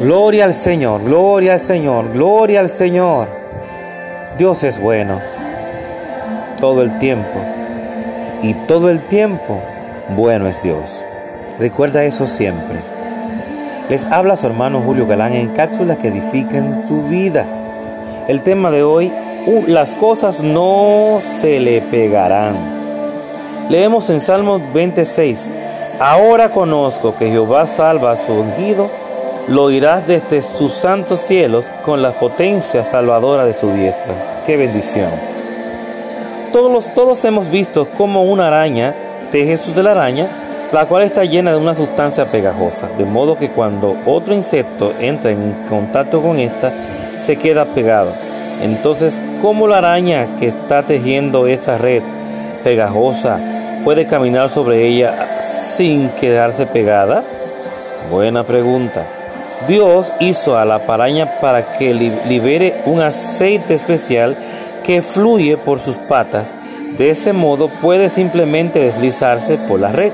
Gloria al Señor, gloria al Señor, gloria al Señor. Dios es bueno todo el tiempo. Y todo el tiempo bueno es Dios. Recuerda eso siempre. Les habla su hermano Julio Galán en cápsulas que edifican tu vida. El tema de hoy, las cosas no se le pegarán. Leemos en Salmos 26. Ahora conozco que Jehová salva a su ungido lo oirás desde sus santos cielos con la potencia salvadora de su diestra. ¡Qué bendición! Todos, todos hemos visto como una araña teje sus de la araña, la cual está llena de una sustancia pegajosa, de modo que cuando otro insecto entra en contacto con esta, se queda pegado. Entonces, ¿cómo la araña que está tejiendo esa red pegajosa puede caminar sobre ella sin quedarse pegada? Buena pregunta. Dios hizo a la paraña para que libere un aceite especial que fluye por sus patas. De ese modo puede simplemente deslizarse por la red.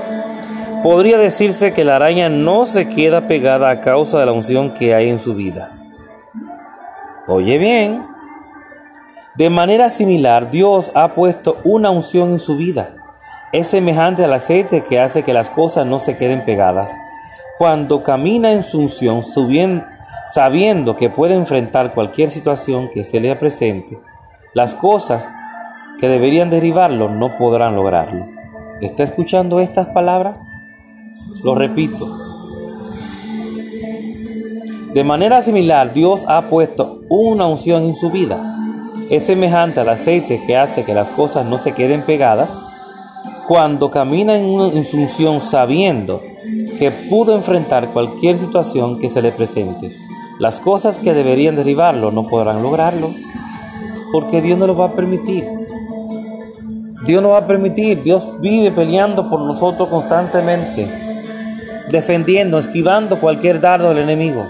Podría decirse que la araña no se queda pegada a causa de la unción que hay en su vida. Oye bien, de manera similar Dios ha puesto una unción en su vida. Es semejante al aceite que hace que las cosas no se queden pegadas cuando camina en su unción, sabiendo que puede enfrentar cualquier situación que se le presente, las cosas que deberían derribarlo no podrán lograrlo. ¿Está escuchando estas palabras? Lo repito. De manera similar, Dios ha puesto una unción en su vida. Es semejante al aceite que hace que las cosas no se queden pegadas cuando camina en, su unción sabiendo que pudo enfrentar cualquier situación que se le presente. Las cosas que deberían derribarlo no podrán lograrlo, porque Dios no lo va a permitir. Dios no va a permitir, Dios vive peleando por nosotros constantemente, defendiendo, esquivando cualquier dardo del enemigo.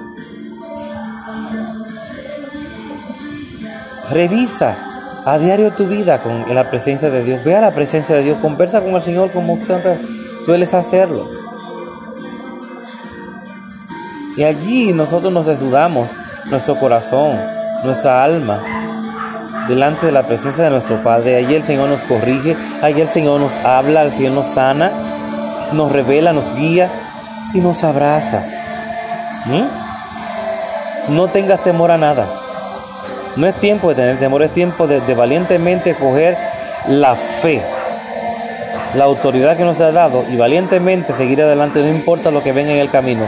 Revisa a diario tu vida con la presencia de Dios. Ve a la presencia de Dios, conversa con el Señor como siempre sueles hacerlo. Y allí nosotros nos desnudamos nuestro corazón, nuestra alma, delante de la presencia de nuestro Padre. Allí el Señor nos corrige, allí el Señor nos habla, el Señor nos sana, nos revela, nos guía y nos abraza. ¿Mm? No tengas temor a nada. No es tiempo de tener temor, es tiempo de, de valientemente coger la fe, la autoridad que nos ha dado y valientemente seguir adelante, no importa lo que venga en el camino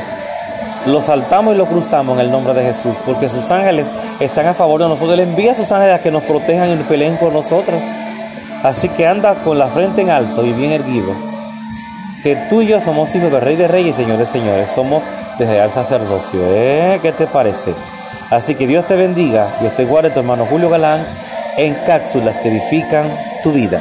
lo saltamos y lo cruzamos en el nombre de Jesús, porque sus ángeles están a favor de nosotros. Él envía a sus ángeles a que nos protejan y peleen por nosotros. Así que anda con la frente en alto y bien erguido. Que tú y yo somos hijos del Rey de Reyes y Señor de Señores. Somos de real sacerdocio. ¿Eh? ¿Qué te parece? Así que Dios te bendiga. y te guarde tu hermano Julio Galán en cápsulas que edifican tu vida.